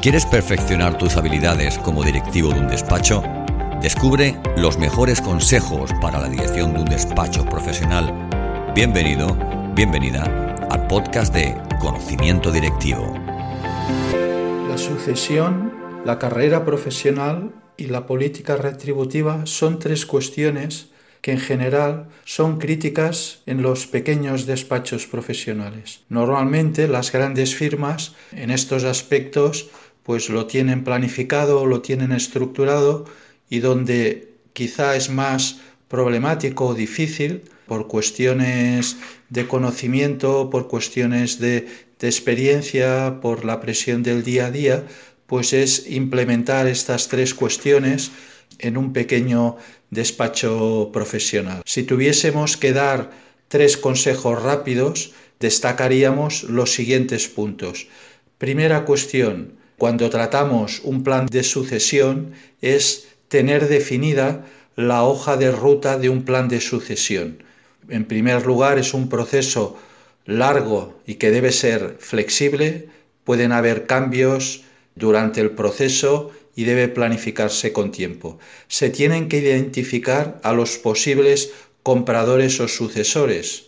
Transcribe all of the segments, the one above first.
¿Quieres perfeccionar tus habilidades como directivo de un despacho? Descubre los mejores consejos para la dirección de un despacho profesional. Bienvenido, bienvenida al podcast de Conocimiento Directivo. La sucesión, la carrera profesional y la política retributiva son tres cuestiones que en general son críticas en los pequeños despachos profesionales. Normalmente las grandes firmas en estos aspectos pues lo tienen planificado, lo tienen estructurado y donde quizá es más problemático o difícil por cuestiones de conocimiento, por cuestiones de, experiencia, por la presión del día a día, pues es implementar estas tres cuestiones en un pequeño despacho profesional. Si tuviésemos que dar tres consejos rápidos, destacaríamos los siguientes puntos. Primera cuestión, cuando tratamos un plan de sucesión es tener definida la hoja de ruta de un plan de sucesión. En primer lugar, es un proceso largo y que debe ser flexible. Pueden haber cambios durante el proceso y debe planificarse con tiempo. Se tienen que identificar a los posibles compradores o sucesores.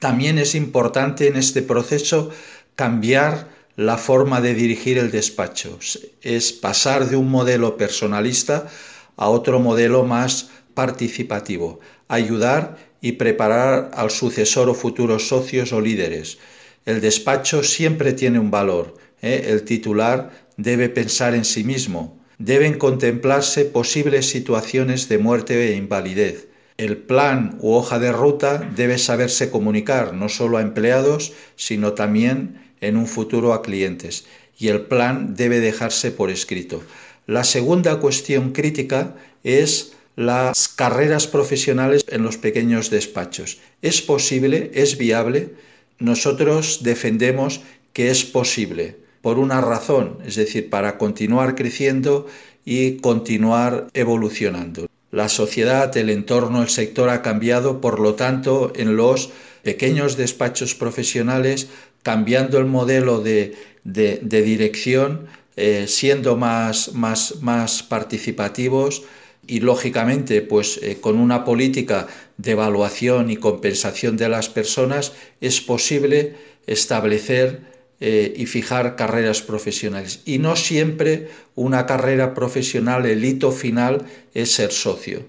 También es importante en este proceso cambiar la forma de dirigir el despacho. Es pasar de un modelo personalista a otro modelo más participativo. Ayudar y preparar al sucesor o futuros socios o líderes. El despacho siempre tiene un valor. ¿eh? El titular debe pensar en sí mismo. Deben contemplarse posibles situaciones de muerte e invalidez. El plan u hoja de ruta debe saberse comunicar no solo a empleados, sino también en un futuro a clientes y el plan debe dejarse por escrito. La segunda cuestión crítica es las carreras profesionales en los pequeños despachos. ¿Es posible? ¿Es viable? Nosotros defendemos que es posible por una razón, es decir, para continuar creciendo y continuar evolucionando. La sociedad, el entorno, el sector ha cambiado, por lo tanto, en los pequeños despachos profesionales cambiando el modelo de, dirección, eh, siendo más, más, más, participativos y lógicamente pues eh, con una política de evaluación y compensación de las personas es posible establecer eh, y fijar carreras profesionales. Y no siempre una carrera profesional, el hito final es ser socio.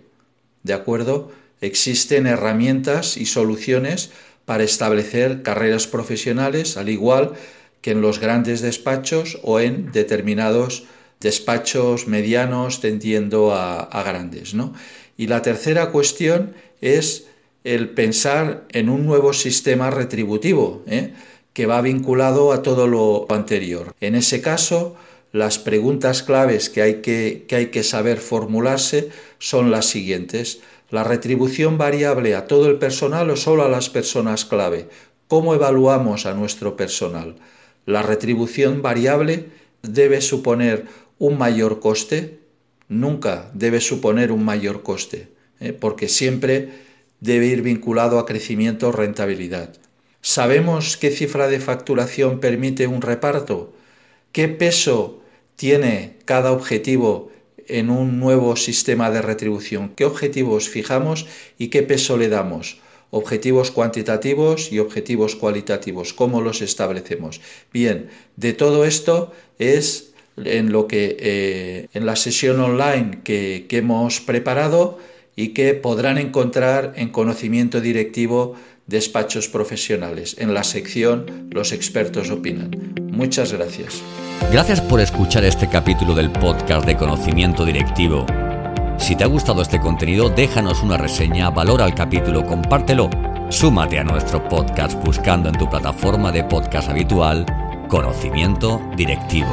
¿De acuerdo? Existen herramientas y soluciones para establecer carreras profesionales, al igual que en los grandes despachos o en determinados despachos medianos tendiendo a, grandes. ¿no? Y la tercera cuestión es el pensar en un nuevo sistema retributivo ¿eh? Que va vinculado a todo lo anterior. En ese caso, las preguntas claves que hay que, que hay que saber formularse son las siguientes la retribución variable a todo el personal o solo a las personas clave. ¿Cómo evaluamos a nuestro personal? La retribución variable debe suponer un mayor coste, nunca debe suponer un mayor coste, ¿eh? porque siempre debe ir vinculado a crecimiento o rentabilidad. ¿Sabemos qué cifra de facturación permite un reparto? ¿Qué peso tiene cada objetivo en un nuevo sistema de retribución. ¿Qué objetivos fijamos y qué peso le damos? Objetivos cuantitativos y objetivos cualitativos. ¿Cómo los establecemos? Bien, de todo esto es en lo que eh, en la sesión online que, que hemos preparado y que podrán encontrar en conocimiento directivo despachos profesionales en la sección Los expertos opinan. Muchas gracias. Gracias por escuchar este capítulo del podcast de conocimiento directivo. Si te ha gustado este contenido, déjanos una reseña, valora el capítulo, compártelo. Súmate a nuestro podcast buscando en tu plataforma de podcast habitual Conocimiento Directivo.